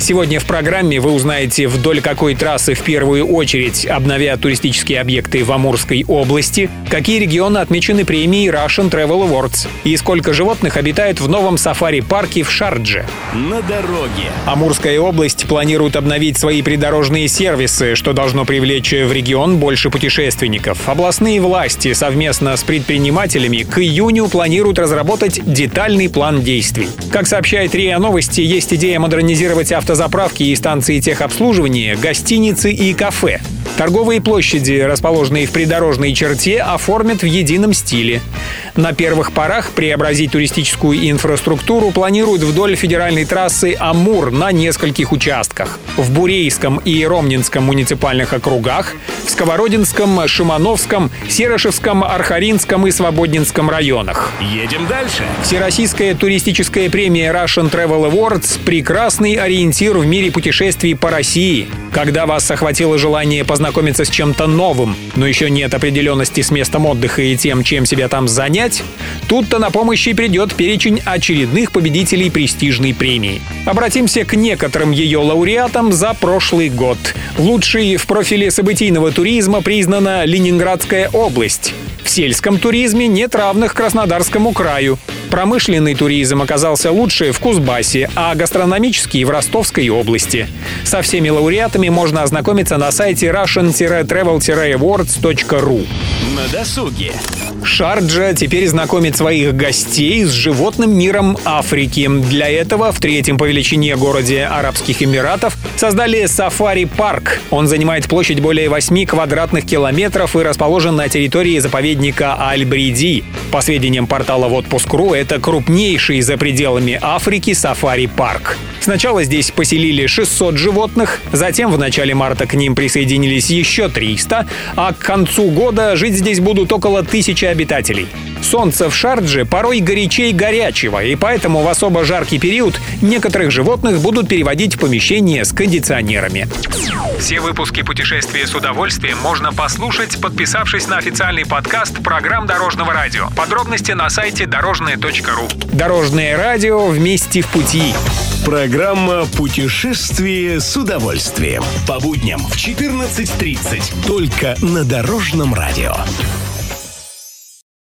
Сегодня в программе вы узнаете, вдоль какой трассы в первую очередь обновят туристические объекты в Амурской области, какие регионы отмечены премией Russian Travel Awards и сколько животных обитает в новом сафари-парке в Шардже. На дороге. Амурская область планирует обновить свои придорожные сервисы, что должно привлечь в регион больше путешественников. Областные власти совместно с предпринимателями к июню планируют разработать детальный план действий. Как сообщает РИА Новости, есть идея модернизировать авто автозаправки и станции техобслуживания, гостиницы и кафе. Торговые площади, расположенные в придорожной черте, оформят в едином стиле. На первых порах преобразить туристическую инфраструктуру планируют вдоль федеральной трассы Амур на нескольких участках. В Бурейском и Ромнинском муниципальных округах, в Сковородинском, Шимановском, Серошевском, Архаринском и Свободнинском районах. Едем дальше. Всероссийская туристическая премия Russian Travel Awards – прекрасный ориентир в мире путешествий по России. Когда вас охватило желание познакомиться с чем-то новым, но еще нет определенности с местом отдыха и тем, чем себя там занять, тут-то на помощь и придет перечень очередных победителей престижной премии. Обратимся к некоторым ее лауреатам за прошлый год. Лучшей в профиле событийного туризма признана Ленинградская область. В сельском туризме нет равных Краснодарскому краю. Промышленный туризм оказался лучше в Кузбассе, а гастрономический в Ростовской области. Со всеми лауреатами можно ознакомиться на сайте russian-travel-awards.ru. На досуге. Шарджа теперь знакомит своих гостей с животным миром Африки. Для этого в третьем по величине городе Арабских Эмиратов создали сафари-парк. Он занимает площадь более 8 квадратных километров и расположен на территории заповедника Аль-Бриди. По сведениям портала «Отпуск.ру», это крупнейший за пределами Африки сафари-парк. Сначала здесь поселили 600 животных, затем в начале марта к ним присоединились еще 300, а к концу года жить здесь будут около тысячи обитателей. Солнце в Шардже порой горячей горячего, и поэтому в особо жаркий период некоторых животных будут переводить в помещение с кондиционерами. Все выпуски «Путешествия с удовольствием» можно послушать, подписавшись на официальный подкаст программ Дорожного радио. Подробности на сайте дорожное.ру. Дорожное радио вместе в пути. Программа «Путешествие с удовольствием». По будням в 14.30. Только на Дорожном радио.